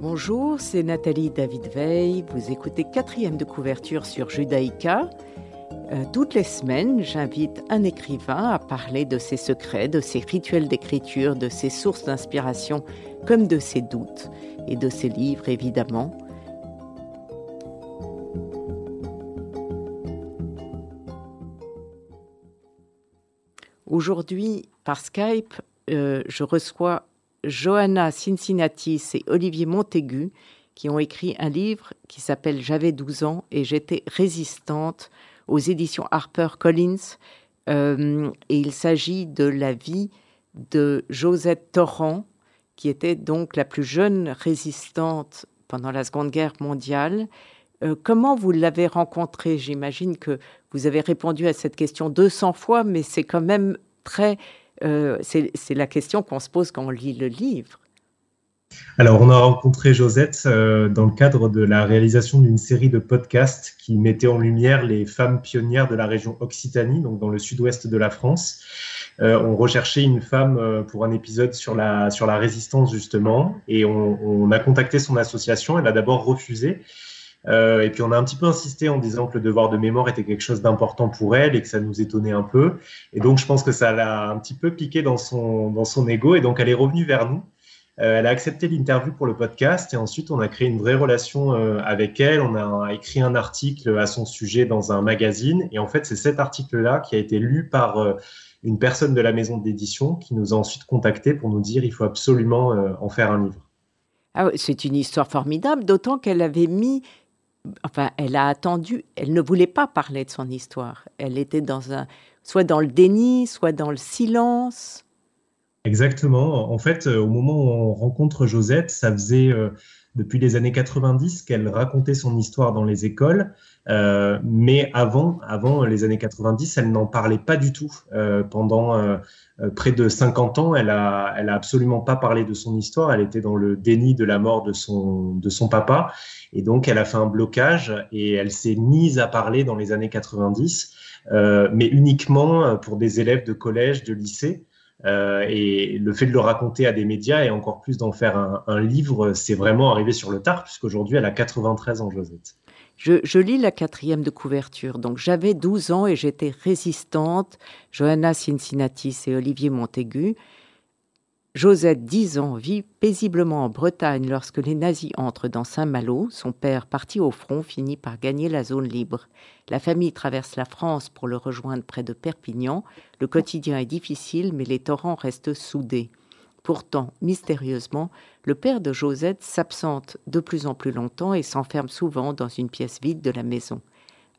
Bonjour, c'est Nathalie David Veil. Vous écoutez quatrième de couverture sur Judaïka. Euh, toutes les semaines, j'invite un écrivain à parler de ses secrets, de ses rituels d'écriture, de ses sources d'inspiration, comme de ses doutes, et de ses livres évidemment. Aujourd'hui, par Skype, euh, je reçois Johanna Cincinnatis et Olivier Montaigu qui ont écrit un livre qui s'appelle J'avais 12 ans et j'étais résistante aux éditions Harper Collins. Euh, et il s'agit de la vie de Josette Torrent, qui était donc la plus jeune résistante pendant la Seconde Guerre mondiale. Euh, comment vous l'avez rencontrée? J'imagine que vous avez répondu à cette question 200 fois, mais c'est quand même très euh, c'est la question qu'on se pose quand on lit le livre. Alors, on a rencontré Josette euh, dans le cadre de la réalisation d'une série de podcasts qui mettait en lumière les femmes pionnières de la région Occitanie, donc dans le sud-ouest de la France. Euh, on recherchait une femme pour un épisode sur la, sur la résistance, justement, et on, on a contacté son association. Elle a d'abord refusé. Euh, et puis on a un petit peu insisté en disant que le devoir de mémoire était quelque chose d'important pour elle et que ça nous étonnait un peu. Et donc je pense que ça l'a un petit peu piqué dans son, dans son ego et donc elle est revenue vers nous. Euh, elle a accepté l'interview pour le podcast et ensuite on a créé une vraie relation euh, avec elle. On a écrit un article à son sujet dans un magazine et en fait c'est cet article-là qui a été lu par euh, une personne de la maison d'édition qui nous a ensuite contacté pour nous dire il faut absolument en faire un livre. Ah, c'est une histoire formidable, d'autant qu'elle avait mis enfin, elle a attendu, elle ne voulait pas parler de son histoire. Elle était dans un, soit dans le déni, soit dans le silence. Exactement. En fait, euh, au moment où on rencontre Josette, ça faisait euh, depuis les années 90 qu'elle racontait son histoire dans les écoles. Euh, mais avant, avant les années 90, elle n'en parlait pas du tout. pendant près de 50 ans, elle a, elle a absolument pas parlé de son histoire. Elle était dans le déni de la mort de son, de son papa. Et donc, elle a fait un blocage et elle s'est mise à parler dans les années 90, euh, mais uniquement pour des élèves de collège, de lycée. Euh, et le fait de le raconter à des médias et encore plus d'en faire un, livre, c'est vraiment arrivé sur le tard, puisqu'aujourd'hui, elle a 93 ans, Josette. Je, je, lis la quatrième de couverture. Donc, j'avais 12 ans et j'étais résistante. Johanna Cincinnatis et Olivier Montaigu. Josette, 10 ans, vit paisiblement en Bretagne lorsque les nazis entrent dans Saint-Malo. Son père, parti au front, finit par gagner la zone libre. La famille traverse la France pour le rejoindre près de Perpignan. Le quotidien est difficile, mais les torrents restent soudés. Pourtant, mystérieusement, le père de Josette s'absente de plus en plus longtemps et s'enferme souvent dans une pièce vide de la maison.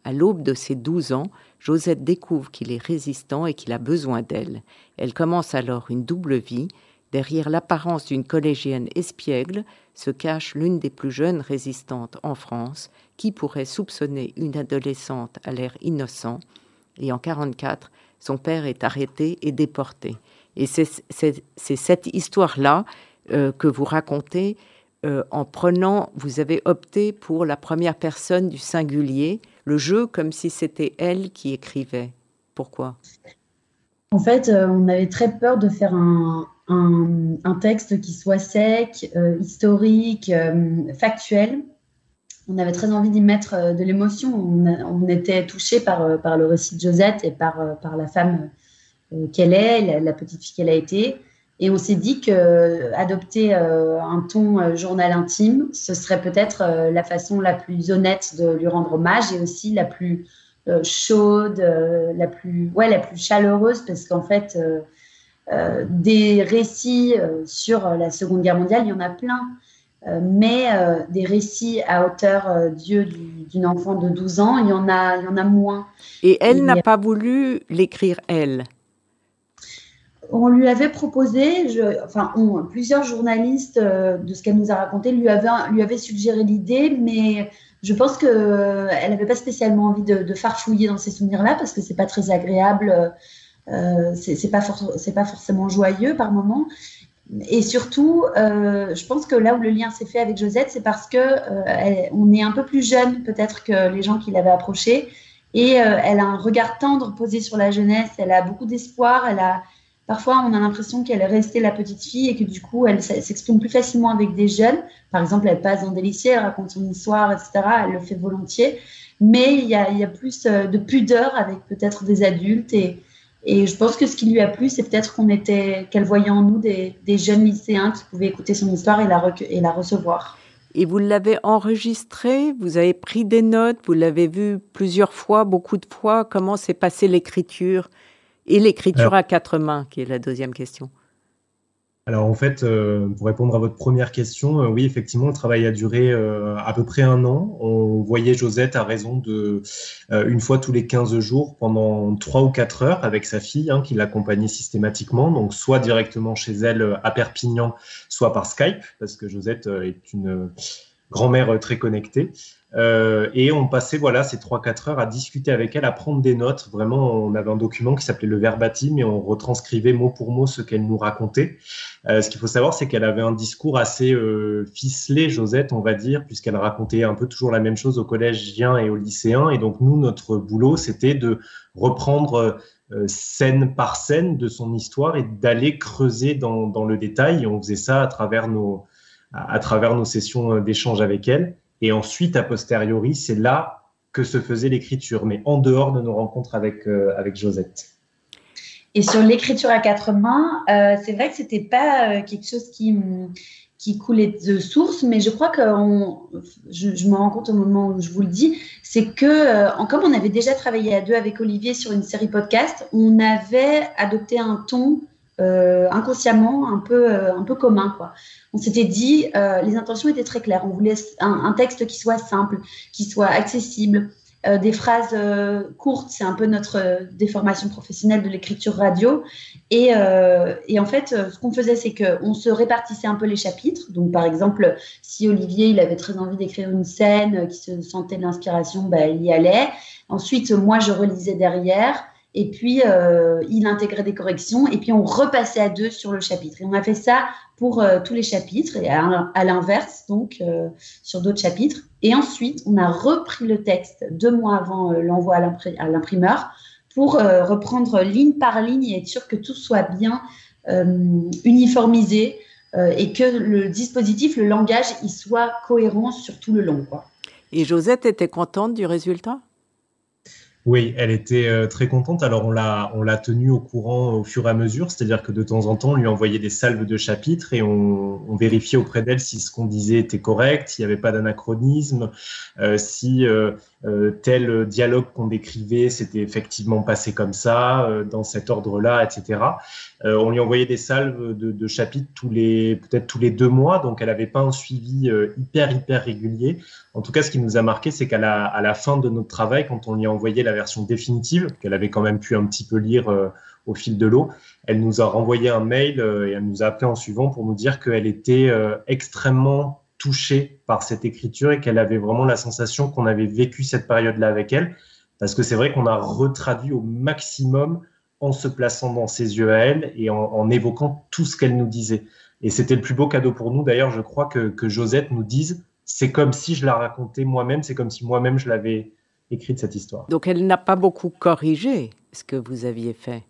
À l'aube de ses douze ans, Josette découvre qu'il est résistant et qu'il a besoin d'elle. Elle commence alors une double vie, Derrière l'apparence d'une collégienne espiègle se cache l'une des plus jeunes résistantes en France, qui pourrait soupçonner une adolescente à l'air innocent. Et en 1944, son père est arrêté et déporté. Et c'est cette histoire-là euh, que vous racontez euh, en prenant, vous avez opté pour la première personne du singulier, le jeu comme si c'était elle qui écrivait. Pourquoi? En fait, euh, on avait très peur de faire un, un, texte qui soit sec, euh, historique, euh, factuel. On avait très envie d'y mettre euh, de l'émotion. On, était touché par, le récit de Josette et par, la femme qu'elle est, la, petite fille qu'elle a été. Et on s'est dit que adopter un ton journal intime, ce serait peut-être la façon la plus honnête de lui rendre hommage et aussi la plus chaude, la plus ouais, la plus chaleureuse parce qu'en fait euh, des récits euh, sur la Seconde Guerre mondiale, il y en a plein, euh, mais des récits à hauteur d'yeux d'une enfant de 12 ans, il y en a, il y en a moins. Et elle n'a pas voulu l'écrire, elle? On lui avait proposé, je, enfin, plusieurs journalistes de ce qu'elle nous a raconté lui avaient, lui avaient suggéré l'idée, mais je pense qu'elle n'avait pas spécialement envie de, de farfouiller dans ces souvenirs-là parce que c'est pas très agréable euh, c'est pas, pas forcément joyeux par moment. et surtout, euh, je pense que là où le lien s'est fait avec Josette, c'est parce que euh, on est un peu plus jeune peut-être que les gens qui l'avaient approchée, et elle a un regard tendre posé sur la jeunesse. Elle a beaucoup d'espoir. Elle a parfois on a l'impression qu'elle est restée la petite fille et que du coup elle s'exprime plus facilement avec des jeunes. Par exemple, elle passe dans des lycées, elle raconte son histoire, etc. Elle le fait volontiers, mais il y a, y a plus de pudeur avec peut-être des adultes et et je pense que ce qui lui a plu, c'est peut-être qu'on était, qu'elle voyait en nous des, jeunes lycéens qui pouvaient écouter son histoire et la, et la recevoir. Et vous l'avez enregistré, vous avez pris des notes, vous l'avez vu plusieurs fois, beaucoup de fois. Comment s'est passée l'écriture Et l'écriture à quatre mains, qui est la deuxième question? Alors en fait, euh, pour répondre à votre première question, euh, oui, effectivement, le travail a duré euh, à peu près un an. On voyait Josette à raison de une fois tous les 15 jours pendant trois ou quatre heures avec sa fille hein, qui l'accompagnait systématiquement, donc soit directement chez elle à Perpignan, soit par Skype, parce que Josette est une grand-mère très connectée. Euh, et on passait voilà ces 3-4 heures à discuter avec elle, à prendre des notes. Vraiment, on avait un document qui s'appelait le verbatim et on retranscrivait mot pour mot ce qu'elle nous racontait. Euh, ce qu'il faut savoir, c'est qu'elle avait un discours assez euh, ficelé, Josette, on va dire, puisqu'elle racontait un peu toujours la même chose aux collégiens et aux lycéens. Et donc nous, notre boulot, c'était de reprendre euh, scène par scène de son histoire et d'aller creuser dans, dans, le détail. Et on faisait ça à travers nos, à, travers nos sessions euh, d'échange avec elle. Et ensuite, a posteriori, c'est là que se faisait l'écriture, mais en dehors de nos rencontres avec, euh, avec Josette. Et sur l'écriture à quatre mains, euh, c'est vrai que c'était pas quelque chose qui, qui coulait de source, mais je crois que je, je, me rends compte au moment où je vous le dis, c'est que comme on avait déjà travaillé à deux avec Olivier sur une série podcast, on avait adopté un ton inconsciemment un peu, un peu commun. Quoi on s'était dit, euh, les intentions étaient très claires. On voulait un, texte qui soit simple, qui soit accessible, euh, des phrases euh, courtes. C'est un peu notre déformation professionnelle de l'écriture radio. Et, en fait, ce qu'on faisait, c'est qu'on se répartissait un peu les chapitres. Donc, par exemple, si Olivier il avait très envie d'écrire une scène, qui se sentait de l'inspiration, ben, il y allait. Ensuite, moi, je relisais derrière. Et puis, il intégrait des corrections. Et puis, on repassait à deux sur le chapitre. Et on a fait ça pour euh, tous les chapitres et à, l'inverse, donc euh, sur d'autres chapitres. Et ensuite, on a repris le texte deux mois avant euh, l'envoi à l'imprimeur pour reprendre ligne par ligne et être sûr que tout soit bien uniformisé et que le dispositif, le langage, il soit cohérent sur tout le long. Et Josette était contente du résultat? Oui, elle était euh, très contente. Alors on l'a on l'a tenue au courant au fur et à mesure, c'est-à-dire que de temps en temps on lui envoyait des salves de chapitres et on, vérifiait auprès d'elle si ce qu'on disait était correct, s'il n'y avait pas d'anachronisme, euh, si euh, euh, tel dialogue qu'on décrivait s'était effectivement passé comme ça, euh, dans cet ordre-là, etc. Euh, on lui envoyait des salves de, de chapitres tous les peut-être tous les deux mois, donc elle n'avait pas un suivi hyper hyper régulier. En tout cas, ce qui nous a marqué, c'est qu'à la, à la fin de notre travail, quand on lui a envoyé la version définitive, qu'elle avait quand même pu un petit peu lire au fil de l'eau, elle nous a renvoyé un mail et elle nous a appelé en suivant pour nous dire qu'elle était extrêmement touchée par cette écriture et qu'elle avait vraiment la sensation qu'on avait vécu cette période-là avec elle. Parce que c'est vrai qu'on a retraduit au maximum en se plaçant dans ses yeux à elle et en, évoquant tout ce qu'elle nous disait. Et c'était le plus beau cadeau pour nous. D'ailleurs, je crois que, que Josette nous dise, c'est comme si je la racontais moi-même, c'est comme si moi-même je l'avais écrite cette histoire. Donc elle n'a pas beaucoup corrigé ce que vous aviez fait.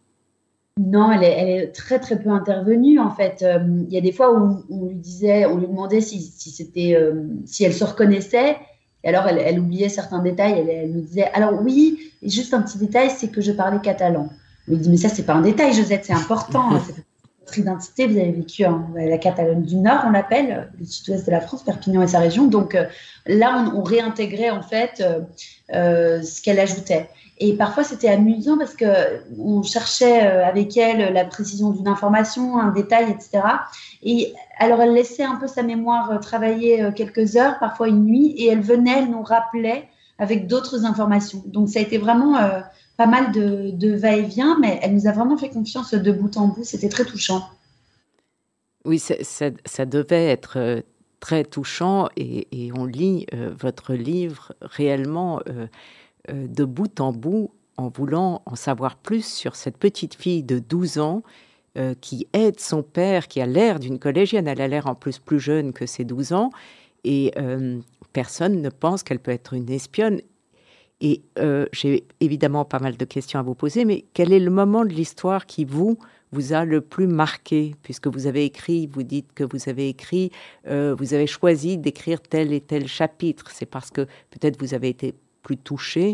Non, elle est, très très peu intervenue en fait. Euh, il y a des fois où on lui disait, on lui demandait si, c'était, euh, si elle se reconnaissait. Et alors elle, oubliait certains détails. Elle, elle, nous disait, alors oui, juste un petit détail, c'est que je parlais catalan. On lui dit, mais ça c'est pas un détail, Josette, c'est important. c'est votre identité. Vous avez vécu en la Catalogne du Nord, on l'appelle, le sud-ouest de la France, Perpignan et sa région. Donc euh, là, on, on, réintégrait en fait ce qu'elle ajoutait. Et parfois, c'était amusant parce que on cherchait euh, avec elle la précision d'une information, un détail, etc. Et alors, elle laissait un peu sa mémoire euh, travailler euh, quelques heures, parfois une nuit, et elle venait, elle nous rappelait avec d'autres informations. Donc, ça a été vraiment pas mal de, va-et-vient, mais elle nous a vraiment fait confiance de bout en bout. C'était très touchant. Oui, ça, devait être très touchant et, on lit votre livre réellement de bout en bout en voulant en savoir plus sur cette petite fille de 12 ans qui aide son père, qui a l'air d'une collégienne. Elle a l'air en plus plus jeune que ses 12 ans. Et personne ne pense qu'elle peut être une espionne. Et j'ai évidemment pas mal de questions à vous poser, mais quel est le moment de l'histoire qui vous vous a le plus marqué, puisque vous avez écrit, vous dites que vous avez écrit, euh, vous avez choisi d'écrire tel et tel chapitre. C'est parce que peut-être vous avez été plus touché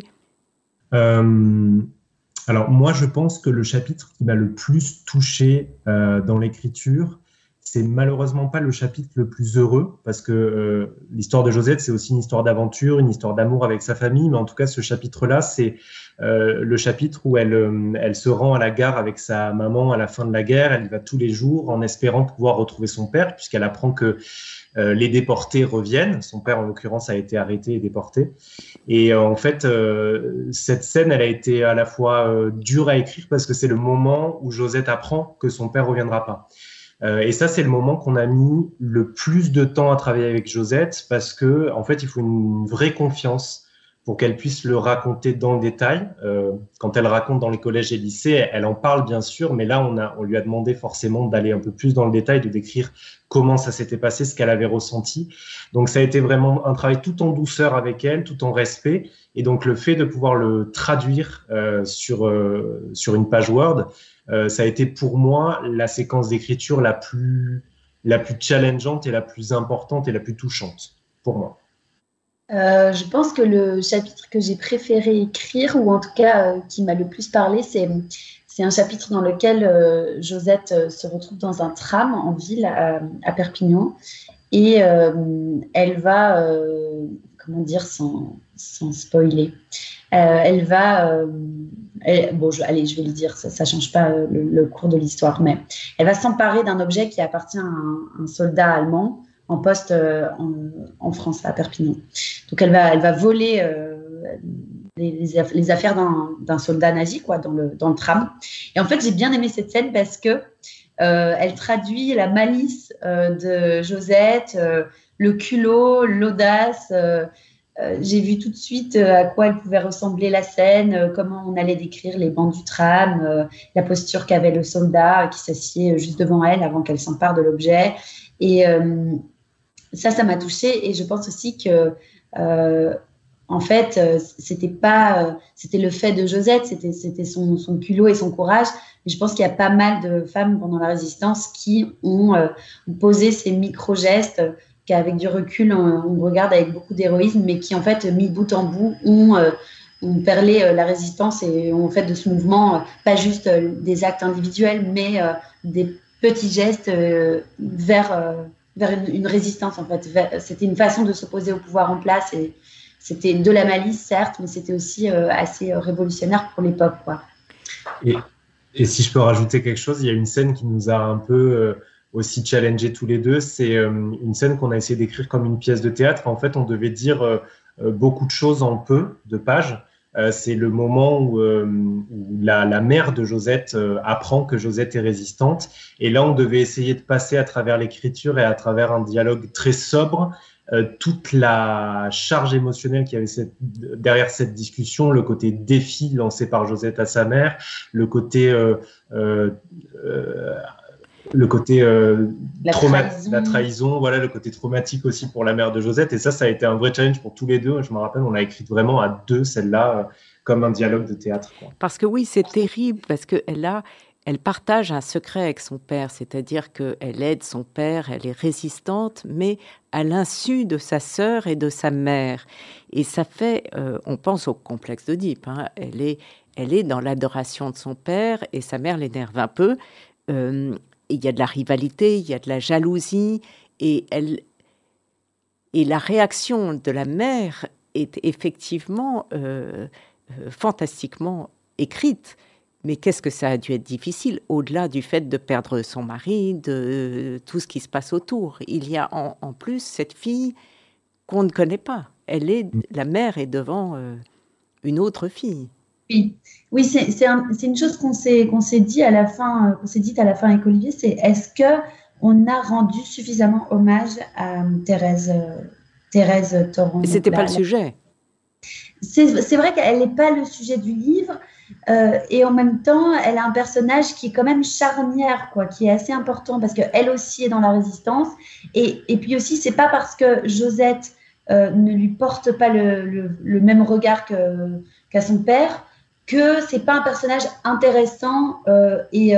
euh, Alors moi, je pense que le chapitre qui m'a le plus touché euh, dans l'écriture, c'est malheureusement pas le chapitre le plus heureux parce que euh, l'histoire de Josette, c'est aussi une histoire d'aventure, une histoire d'amour avec sa famille. Mais en tout cas, ce chapitre-là, c'est le chapitre où elle, elle se rend à la gare avec sa maman à la fin de la guerre. Elle y va tous les jours en espérant pouvoir retrouver son père, puisqu'elle apprend que les déportés reviennent. Son père, en l'occurrence, a été arrêté et déporté. Et en fait, cette scène, elle a été à la fois dure à écrire parce que c'est le moment où Josette apprend que son père reviendra pas. Euh, et ça, c'est le moment qu'on a mis le plus de temps à travailler avec Josette parce que, en fait, il faut une vraie confiance pour qu'elle puisse le raconter dans le détail. Euh, quand elle raconte dans les collèges et lycées, elle en parle bien sûr, mais là, on, a, on lui a demandé forcément d'aller un peu plus dans le détail, de décrire comment ça s'était passé, ce qu'elle avait ressenti. Donc, ça a été vraiment un travail tout en douceur avec elle, tout en respect. Et donc, le fait de pouvoir le traduire euh, sur, euh, sur une page Word, euh, ça a été pour moi la séquence d'écriture la plus, la plus challengeante et la plus importante et la plus touchante pour moi. Euh, je pense que le chapitre que j'ai préféré écrire, ou en tout cas euh, qui m'a le plus parlé, c'est, un chapitre dans lequel Josette se retrouve dans un tram en ville à, Perpignan. Et elle va, comment dire sans, spoiler, elle va bon, allez, je vais le dire, ça ne change pas euh, le, cours de l'histoire, mais elle va s'emparer d'un objet qui appartient à un, soldat allemand en poste euh, en, France, à Perpignan. Donc elle va, elle va voler euh, les, affaires d'un soldat nazi quoi, dans, le, dans le tram. Et en fait, j'ai bien aimé cette scène parce que elle traduit la malice de Josette, le culot, l'audace euh, j'ai vu tout de suite euh, à quoi elle pouvait ressembler la scène, euh, comment on allait décrire les bancs du tram, la posture qu'avait le soldat qui s'assied juste devant elle avant qu'elle s'empare de l'objet. Et ça, ça m'a touchée. Et je pense aussi que, en fait, c'était pas, c'était le fait de Josette, c'était, c'était son, culot et son courage. Mais je pense qu'il y a pas mal de femmes pendant la résistance qui ont posé ces micro-gestes qu'avec du recul, on, regarde avec beaucoup d'héroïsme, mais qui, en fait, mis bout en bout, ont, euh, perlé euh, la résistance et ont fait de ce mouvement euh, pas juste des actes individuels, mais des petits gestes vers, vers une, résistance, en fait. C'était une façon de s'opposer au pouvoir en place et c'était de la malice, certes, mais c'était aussi assez révolutionnaire pour l'époque, quoi. Et, et, si je peux rajouter quelque chose, il y a une scène qui nous a un peu aussi challengé tous les deux. C'est euh, une scène qu'on a essayé d'écrire comme une pièce de théâtre. En fait, on devait dire euh, euh, beaucoup de choses en peu de pages. C'est le moment où, la, mère de Josette apprend que Josette est résistante. Et là, on devait essayer de passer à travers l'écriture et à travers un dialogue très sobre toute la charge émotionnelle qu'il y avait derrière cette discussion, le côté défi lancé par Josette à sa mère, le côté le côté euh, la, trahison. la trahison, voilà, le côté traumatique aussi pour la mère de Josette. Et ça, ça a été un vrai challenge pour tous les deux. Je me rappelle, on a écrit vraiment à deux celle-là, euh, comme un dialogue de théâtre. Parce que oui, c'est terrible, parce qu'elle a, elle partage un secret avec son père, c'est-à-dire qu'elle aide son père, elle est résistante, mais à l'insu de sa sœur et de sa mère. Et ça fait, euh, on pense au complexe d'Oedipe, hein, elle, est, elle est dans l'adoration de son père et sa mère l'énerve un peu il y a de la rivalité, il y a de la jalousie, et, elle, et la réaction de la mère est effectivement euh, euh, fantastiquement écrite. Mais qu'est-ce que ça a dû être difficile, au-delà du fait de perdre son mari, de tout ce qui se passe autour. Il y a en, plus cette fille qu'on ne connaît pas. Elle est, la mère est devant euh, une autre fille. Oui, oui c'est une chose qu'on s'est s'est dit à la fin, qu'on s'est dit à la fin avec Olivier, c'est est-ce que on a rendu suffisamment hommage à Thérèse Thérèse Torrent? C'était pas le sujet. C'est vrai qu'elle n'est pas le sujet du livre, Euh, et en même temps, elle a un personnage qui est quand même charnière, quoi, qui est assez important parce qu'elle aussi est dans la résistance. Et, et puis aussi, c'est pas parce que Josette euh, ne lui porte pas le, le, même regard qu'à son père que c'est pas un personnage intéressant euh, et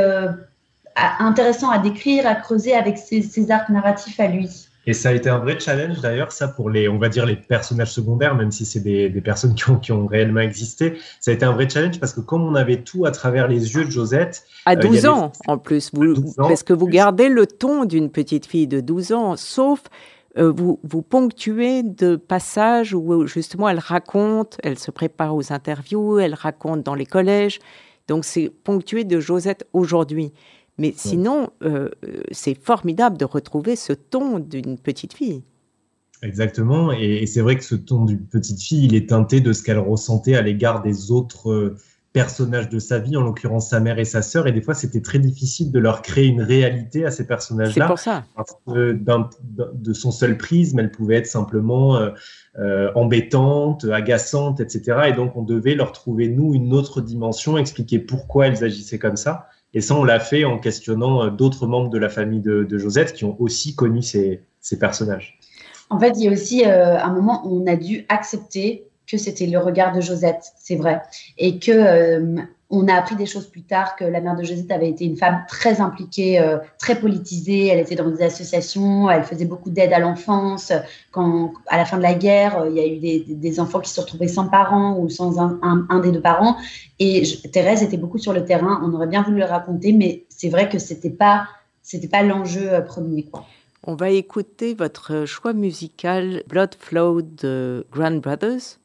intéressant à décrire, à creuser avec ses, ses arcs narratifs à lui. Et ça a été un vrai challenge d'ailleurs, ça pour les, on va dire les personnages secondaires, même si c'est des, des, personnes qui ont, qui ont, réellement existé, ça a été un vrai challenge parce que comme on avait tout à travers les yeux de Josette. À 12 euh, ans en plus, vous, parce que vous gardez le ton d'une petite fille de 12 ans, sauf euh, vous, vous ponctuez de passages où justement elle raconte, elle se prépare aux interviews, elle raconte dans les collèges. Donc c'est ponctué de Josette aujourd'hui. Mais sinon, euh, c'est formidable de retrouver ce ton d'une petite fille. Exactement, et, c'est vrai que ce ton d'une petite fille, il est teinté de ce qu'elle ressentait à l'égard des autres euh, personnages de sa vie, en l'occurrence sa mère et sa sœur, et des fois c'était très difficile de leur créer une réalité à ces personnages-là. C'est pour ça. Parce que de son seul prisme, elle pouvait être simplement euh, embêtante, agaçante, etc. Et donc on devait leur trouver, nous, une autre dimension, expliquer pourquoi elles agissaient comme ça. Et ça, on l'a fait en questionnant euh, d'autres membres de la famille de, Josette qui ont aussi connu ces, personnages. En fait, il y a aussi euh, un moment où on a dû accepter que c'était le regard de Josette, c'est vrai, et que euh, on a appris des choses plus tard que la mère de Josette avait été une femme très impliquée, euh, très politisée. Elle était dans des associations, elle faisait beaucoup d'aide à l'enfance. Quand, à la fin de la guerre, euh, il y a eu des, enfants qui se retrouvaient sans parents ou sans un, des deux parents. Et Thérèse était beaucoup sur le terrain. On aurait bien voulu le raconter, mais c'est vrai que c'était pas, c'était pas l'enjeu premier. On va écouter votre choix musical Blood Flow de Grand Brothers.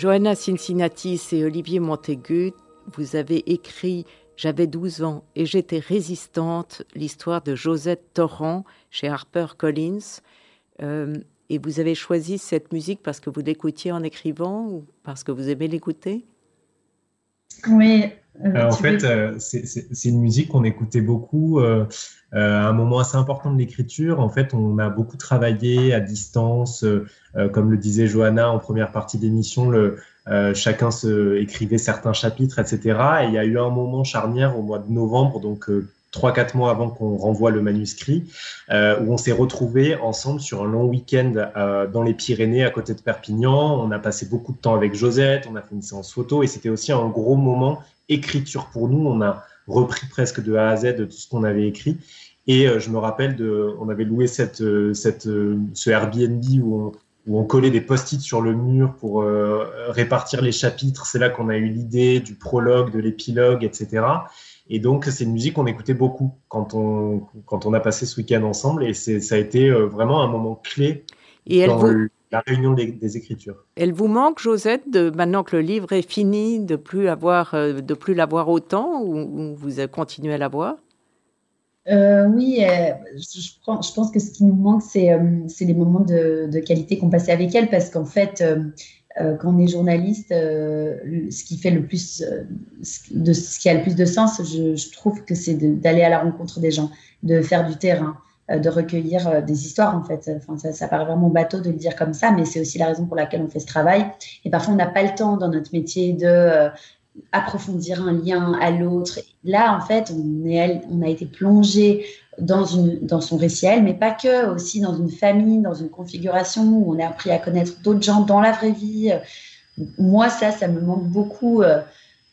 Johanna Cincinnatis et Olivier Montaigu, vous avez écrit J'avais 12 ans et j'étais résistante, l'histoire de Josette Torrent chez Harper Collins. Euh, et vous avez choisi cette musique parce que vous l'écoutiez en écrivant ou parce que vous aimez l'écouter? Oui. Euh, en fait, euh, c'est une musique qu'on écoutait beaucoup un moment assez important de l'écriture. En fait, on a beaucoup travaillé à distance, comme le disait Johanna en première partie d'émission. chacun se écrivait certains chapitres, etc. Et il y a eu un moment charnière au mois de novembre, donc trois, quatre mois avant qu'on renvoie le manuscrit, euh, où on s'est retrouvés ensemble sur un long week-end euh, dans les Pyrénées, à côté de Perpignan. On a passé beaucoup de temps avec Josette, on a fait une séance photo, et c'était aussi un gros moment écriture pour nous. On a repris presque de A à Z de tout ce qu'on avait écrit. Et euh, je me rappelle, de, on avait loué cette, cette, ce Airbnb où on, où on collait des post-it sur le mur pour répartir les chapitres. C'est là qu'on a eu l'idée du prologue, de l'épilogue, etc. Et donc, c'est une musique qu'on écoutait beaucoup quand on, quand on a passé ce week-end ensemble. Et ça a été euh, vraiment un moment clé et dans la réunion des, écritures. Elle vous manque, Josette, de, maintenant que le livre est fini, de plus avoir, euh, de plus l'avoir autant ou, vous continuez à l'avoir? Euh, oui, je, je, pense que ce qui nous manque, c'est les moments de, de qualité qu'on passait avec elle, parce qu'en fait, euh, quand on est journaliste, euh, ce qui fait le plus, euh, de, ce qui a le plus de sens, je, trouve que c'est d'aller à la rencontre des gens, de faire du terrain, de recueillir des histoires en fait. Enfin, ça, ça, paraît vraiment bateau de le dire comme ça, mais c'est aussi la raison pour laquelle on fait ce travail. Et parfois, on n'a pas le temps dans notre métier de approfondir un lien à l'autre. Là, en fait, on, est, on a été plongé dans, une, dans son récit mais pas que, aussi dans une famille, dans une configuration où on a appris à connaître d'autres gens dans la vraie vie. Moi, ça, ça me manque beaucoup. Euh,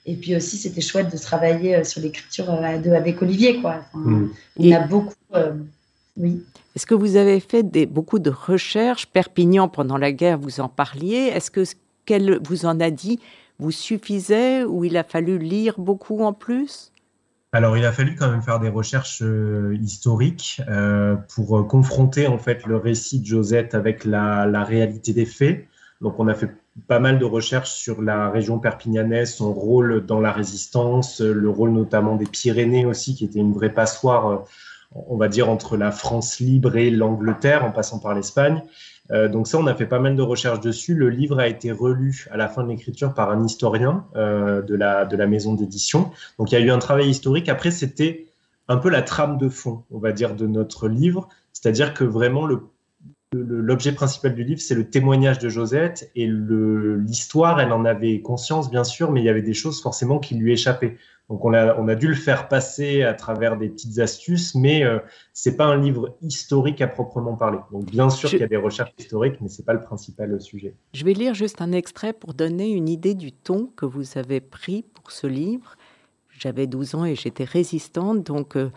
et puis aussi, c'était chouette de travailler euh, sur l'écriture euh, avec Olivier. Quoi. Mm. On a beaucoup. Oui. Est-ce que vous avez fait des, beaucoup de recherches Perpignan, pendant la guerre, vous en parliez? Est-ce que ce qu'elle vous en a dit vous suffisait ou il a fallu lire beaucoup en plus? Alors, il a fallu quand même faire des recherches euh, historiques euh, pour euh, confronter en fait le récit de Josette avec la, la, réalité des faits. Donc, on a fait pas mal de recherches sur la région perpignanaise, son rôle dans la résistance, le rôle notamment des Pyrénées aussi, qui était une vraie passoire, on va dire, entre la France libre et l'Angleterre, en passant par l'Espagne. Euh, donc ça, on a fait pas mal de recherches dessus. Le livre a été relu à la fin de l'écriture par un historien euh, de, la, de la maison d'édition. Donc il y a eu un travail historique. Après, c'était un peu la trame de fond, on va dire, de notre livre. C'est-à-dire que vraiment, le l'objet principal du livre, c'est le témoignage de Josette et l'histoire, elle en avait conscience, bien sûr, mais il y avait des choses forcément qui lui échappaient. Donc on a, on a dû le faire passer à travers des petites astuces, mais euh, c'est pas un livre historique à proprement parler. Donc bien sûr qu'il y a des recherches historiques, mais c'est pas le principal sujet. Je vais lire juste un extrait pour donner une idée du ton que vous avez pris pour ce livre. J'avais 12 ans et j'étais résistante, donc euh,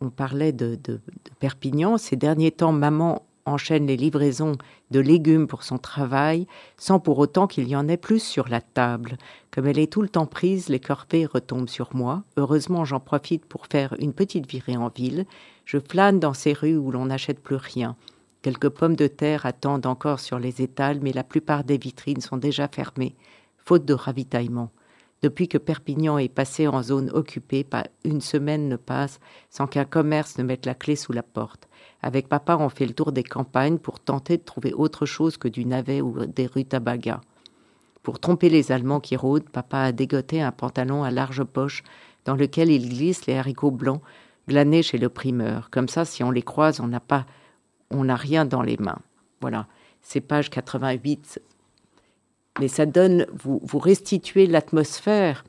on parlait de, de, de Perpignan. Ces derniers temps, maman enchaîne les livraisons de légumes pour son travail, sans pour autant qu'il y en ait plus sur la table. Comme elle est tout le temps prise, les corvées retombent sur moi. Heureusement, j'en profite pour faire une petite virée en ville. Je flâne dans ces rues où l'on n'achète plus rien. Quelques pommes de terre attendent encore sur les étals, mais la plupart des vitrines sont déjà fermées, faute de ravitaillement. Depuis que Perpignan est passé en zone occupée, pas une semaine ne passe sans qu'un commerce ne mette la clé sous la porte. Avec papa, on fait le tour des campagnes pour tenter de trouver autre chose que du navet ou des rutabagas. Pour tromper les Allemands qui rôdent, papa a dégoté un pantalon à large poche dans lequel il glisse les haricots blancs glanés chez le primeur. Comme ça, si on les croise, on n'a pas, on n'a rien dans les mains. Voilà, c'est page 88. Mais ça donne, vous, vous restituez l'atmosphère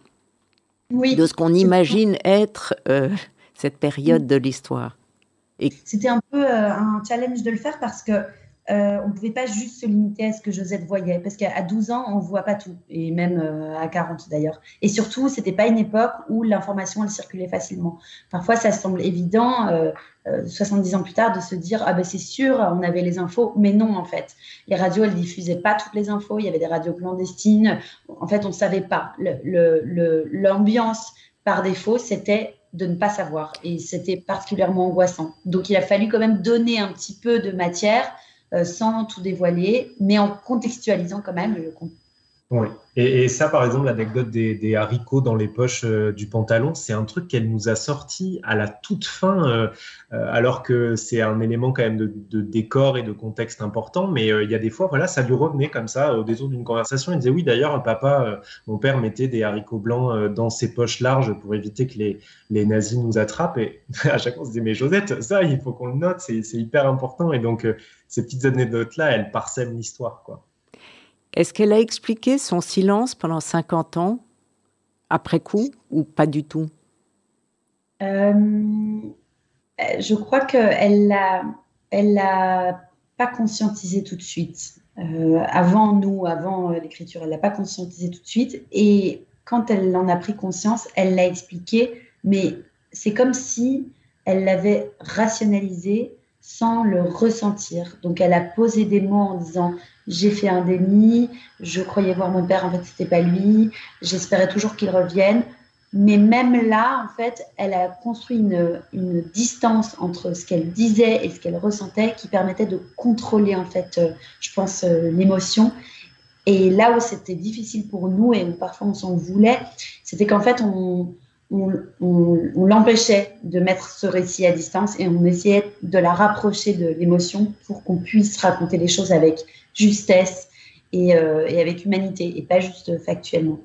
de ce qu'on imagine être euh, cette période de l'histoire. C'était un peu euh, un challenge de le faire parce que euh, on ne pouvait pas juste se limiter à ce que Josette voyait, parce qu'à 12 ans, on ne voit pas tout, et même euh, à 40 d'ailleurs. Et surtout, ce n'était pas une époque où l'information, circulait facilement. Parfois, ça semble évident, 70 ans plus tard, de se dire, ah ben c'est sûr, on avait les infos, mais non, en fait. Les radios, elles diffusaient pas toutes les infos, il y avait des radios clandestines, en fait, on ne savait pas. L'ambiance, par défaut, c'était de ne pas savoir. Et c'était particulièrement angoissant. Donc il a fallu quand même donner un petit peu de matière euh, sans tout dévoiler, mais en contextualisant quand même. Oui. Et, ça, par exemple, l'anecdote des, haricots dans les poches euh, du pantalon, c'est un truc qu'elle nous a sorti à la toute fin, euh, euh, alors que c'est un élément quand même de, décor et de contexte important. Mais il y a des fois, voilà, ça lui revenait comme ça au détour d'une conversation. Il disait oui, d'ailleurs, papa, mon père mettait des haricots blancs dans ses poches larges pour éviter que les, les nazis nous attrapent. Et à chaque fois, on se disait mais Josette, ça, il faut qu'on le note, c'est hyper important. Et donc, ces petites anecdotes-là, elles parsèment l'histoire, quoi. Est-ce qu'elle a expliqué son silence pendant 50 ans, après coup, ou pas du tout? Euh, Je crois qu'elle l'a elle l'a pas conscientisé tout de suite. Euh, avant nous, avant euh, l'écriture, elle l'a pas conscientisé tout de suite. Et quand elle en a pris conscience, elle l'a expliqué, mais c'est comme si elle l'avait rationalisé sans le ressentir. Donc elle a posé des mots en disant j'ai fait un déni, je croyais voir mon père, en fait c'était pas lui, j'espérais toujours qu'il revienne. Mais même là, en fait, elle a construit une, distance entre ce qu'elle disait et ce qu'elle ressentait qui permettait de contrôler, en fait, euh, je pense, euh, l'émotion. Et là où c'était difficile pour nous et où parfois on s'en voulait, c'était qu'en fait, on, on, l'empêchait de mettre ce récit à distance et on essayait de la rapprocher de l'émotion pour qu'on puisse raconter les choses avec justesse et, euh, avec humanité et pas juste factuellement.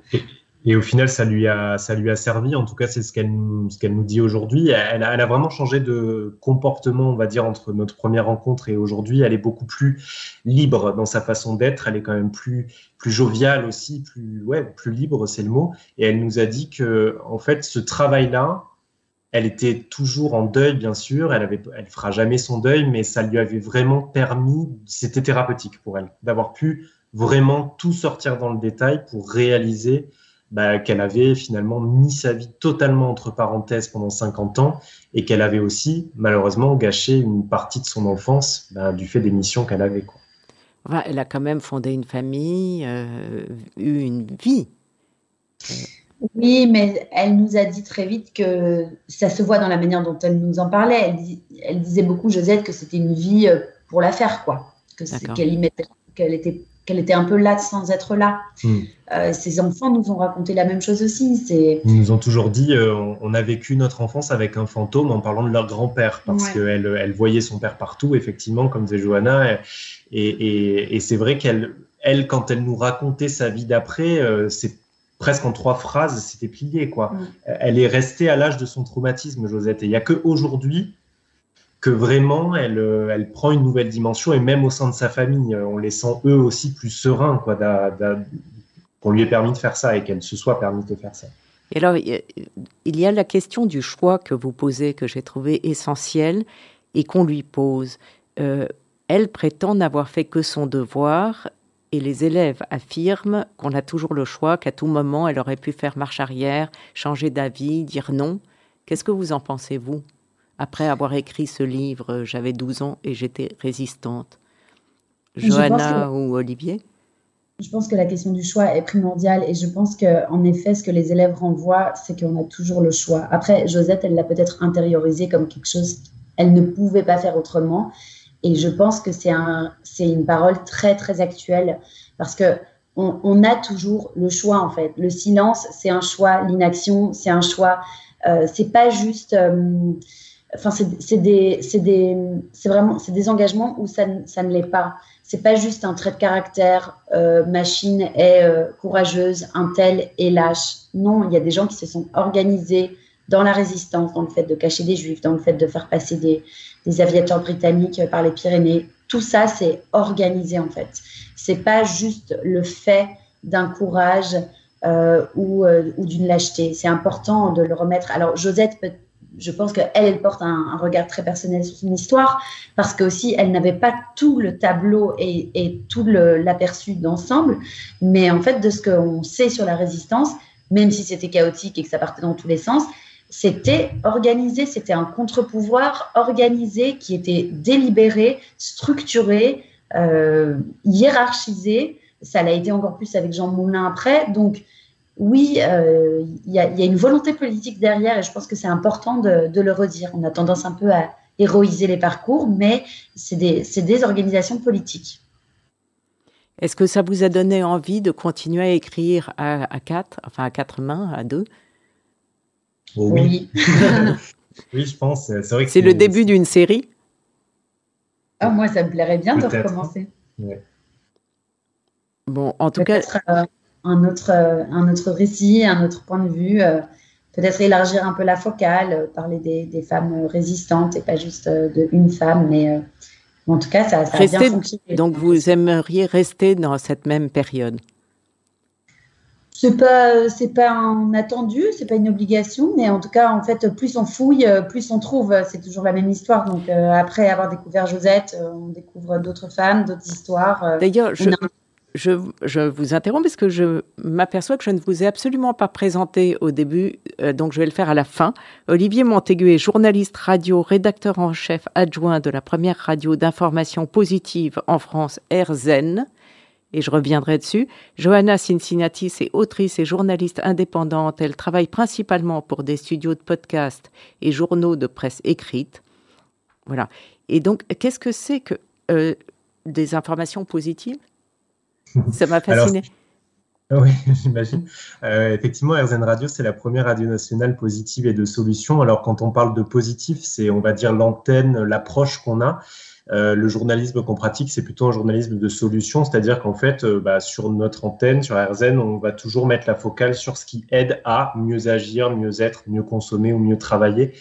Et au final, ça lui a, ça lui a servi. En tout cas, c'est ce qu'elle ce qu'elle nous dit aujourd'hui. Elle, elle a vraiment changé de comportement, on va dire, entre notre première rencontre et aujourd'hui. Elle est beaucoup plus libre dans sa façon d'être. Elle est quand même plus, plus joviale aussi, plus, ouais, plus libre, c'est le mot. Et elle nous a dit que, en fait, ce travail-là, elle était toujours en deuil, bien sûr. Elle avait, elle fera jamais son deuil, mais ça lui avait vraiment permis. C'était thérapeutique pour elle d'avoir pu vraiment tout sortir dans le détail pour réaliser bah, qu'elle avait finalement mis sa vie totalement entre parenthèses pendant 50 ans et qu'elle avait aussi malheureusement gâché une partie de son enfance bah, du fait des missions qu'elle avait. Quoi. elle a quand même fondé une famille, euh, eu une vie. Oui, mais elle nous a dit très vite que ça se voit dans la manière dont elle nous en parlait. Elle, elle disait beaucoup, Josette, que c'était une vie euh, pour la faire, quoi. Que qu'elle qu'elle était qu'elle était un peu là sans être là. Hmm. Euh, ses enfants nous ont raconté la même chose aussi. C'est... Ils nous ont toujours dit euh, on, a vécu notre enfance avec un fantôme en parlant de leur grand-père, parce qu'elle elle voyait son père partout, effectivement, comme disait Johanna. Et, et, c'est vrai qu'elle, elle, quand elle nous racontait sa vie d'après, euh, c'est presque en trois phrases, c'était plié. quoi. Elle est restée à l'âge de son traumatisme, Josette. Et il n'y a qu'aujourd'hui que vraiment elle, euh, elle prend une nouvelle dimension et même au sein de sa famille, euh, on les sent eux aussi plus sereins, quoi, qu'on lui ait permis de faire ça et qu'elle se soit permis de faire ça. Et alors, il y a la question du choix que vous posez, que j'ai trouvé essentiel et qu'on lui pose. Euh, elle prétend n'avoir fait que son devoir et les élèves affirment qu'on a toujours le choix, qu'à tout moment, elle aurait pu faire marche arrière, changer d'avis, dire non. Qu'est-ce que vous en pensez, vous? Après avoir écrit ce livre, j'avais 12 ans et j'étais résistante. Johanna ou Olivier? Je pense que la question du choix est primordiale et je pense qu'en effet, ce que les élèves renvoient, c'est qu'on a toujours le choix. Après, Josette, elle l'a peut-être intériorisé comme quelque chose qu'elle ne pouvait pas faire autrement. Et je pense que c'est un, une parole très, très actuelle parce que on, a toujours le choix, en fait. Le silence, c'est un choix. L'inaction, c'est un choix. Euh, c'est pas juste. Euh, enfin, c'est des, des, vraiment, c'est des engagements où ça, ça ne l'est pas. C'est pas juste un trait de caractère, euh, machine est euh, courageuse, un tel est lâche. Non, il y a des gens qui se sont organisés dans la résistance, dans le fait de cacher des juifs, dans le fait de faire passer des, aviateurs britanniques par les Pyrénées. Tout ça, c'est organisé en fait. C'est pas juste le fait d'un courage euh, ou, ou d'une lâcheté. C'est important de le remettre. Alors, Josette peut je pense qu'elle, elle porte un, regard très personnel sur son histoire, parce qu'aussi, elle n'avait pas tout le tableau et, tout l'aperçu d'ensemble, mais en fait, de ce qu'on sait sur la résistance, même si c'était chaotique et que ça partait dans tous les sens, c'était organisé, c'était un contre-pouvoir organisé qui était délibéré, structuré, euh, hiérarchisé. Ça l'a été encore plus avec Jean Moulin après. Donc, oui, euh, il y, a une volonté politique derrière et je pense que c'est important de, le redire. On a tendance un peu à héroïser les parcours, mais c'est des, des, organisations politiques. Est-ce que ça vous a donné envie de continuer à écrire à, quatre, enfin à quatre mains, à deux? Oui. oui, je pense. C'est vrai que c'est le début d'une série? Ah, moi, ça me plairait bien de recommencer. Bon, en tout cas. Euh, un, autre, euh, un autre récit, un autre point de vue. Euh, peut-être élargir un peu la focale, parler des, femmes résistantes et pas juste de une femme, mais en tout cas, ça, ça a bien fonctionné. Donc, vous aimeriez rester dans cette même période? C'est pas c'est pas un attendu, c'est pas une obligation, mais en tout cas, en fait, plus on fouille, plus on trouve. C'est toujours la même histoire. Donc après avoir découvert Josette, on découvre d'autres femmes, d'autres histoires. D'ailleurs, je, je, vous interromps parce que je m'aperçois que je ne vous ai absolument pas présenté au début, euh, donc je vais le faire à la fin. Olivier Montaigu est journaliste radio, rédacteur en chef adjoint de la première radio d'information positive en France, RZEN, et je reviendrai dessus. Johanna Cincinnati est autrice et journaliste indépendante. Elle travaille principalement pour des studios de podcast et journaux de presse écrite. Voilà. Et donc, qu'est-ce que c'est que euh, des informations positives? Ça m'a fasciné. oui, j'imagine. Euh, effectivement, RZN Radio, c'est la première radio nationale positive et de solutions. Alors, quand on parle de positif, c'est, on va dire, l'antenne, l'approche qu'on a. Euh, le journalisme qu'on pratique, c'est plutôt un journalisme de solutions, c'est-à-dire qu'en fait, euh, bah, sur notre antenne, sur RZN, on va toujours mettre la focale sur ce qui aide à mieux agir, mieux être, mieux consommer ou mieux travailler,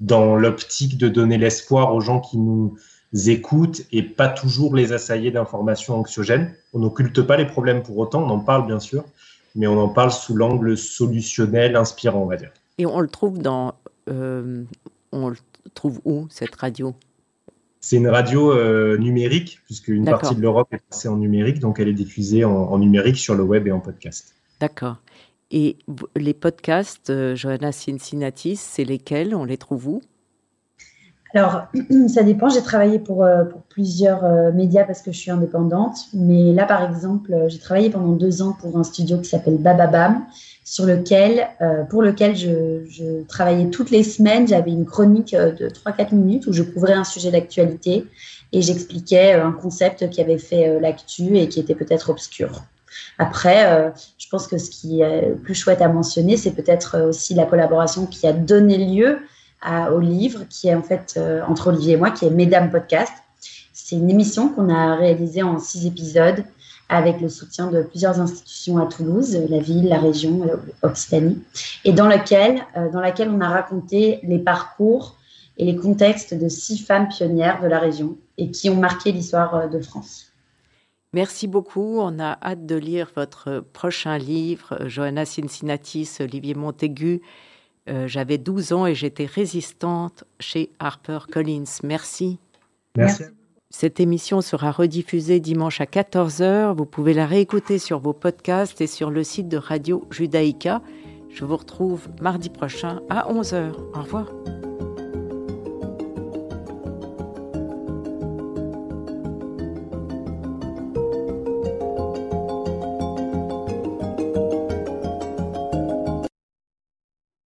dans l'optique de donner l'espoir aux gens qui nous écoutent et pas toujours les assailler d'informations anxiogènes. On n'occulte pas les problèmes pour autant, on en parle bien sûr, mais on en parle sous l'angle solutionnel, inspirant, on va dire. Et on le trouve dans, euh, on le trouve où cette radio? C'est une radio euh, numérique, puisque une partie de l'Europe est passée en numérique, donc elle est diffusée en, numérique sur le web et en podcast. D'accord. Et les podcasts, euh, Johanna Cincinnati, c'est lesquels? On les trouve où? Alors, ça dépend. J'ai travaillé pour, euh, plusieurs euh, médias parce que je suis indépendante. Mais là, par exemple, euh, j'ai travaillé pendant deux ans pour un studio qui s'appelle Bababam, sur lequel, pour lequel je, travaillais toutes les semaines. J'avais une chronique de 3-4 minutes où je couvrais un sujet d'actualité et j'expliquais un concept qui avait fait l'actu et qui était peut-être obscur. Après, je pense que ce qui est plus chouette à mentionner, c'est peut-être aussi la collaboration qui a donné lieu au livre qui est en fait euh, entre Olivier et moi, qui est Mesdames Podcast. C'est une émission qu'on a réalisée en six épisodes avec le soutien de plusieurs institutions à Toulouse, la ville, la région, Occitanie, et dans laquelle, euh, dans laquelle on a raconté les parcours et les contextes de six femmes pionnières de la région et qui ont marqué l'histoire euh, de France. Merci beaucoup. On a hâte de lire votre prochain livre, Johanna Cincinnatis, Olivier Montaigu, euh, j'avais 12 ans et j'étais résistante chez Harper Collins. Merci. Merci. Cette émission sera rediffusée dimanche à 14h. Vous pouvez la réécouter sur vos podcasts et sur le site de Radio Judaïka. Je vous retrouve mardi prochain à 11h. Au revoir.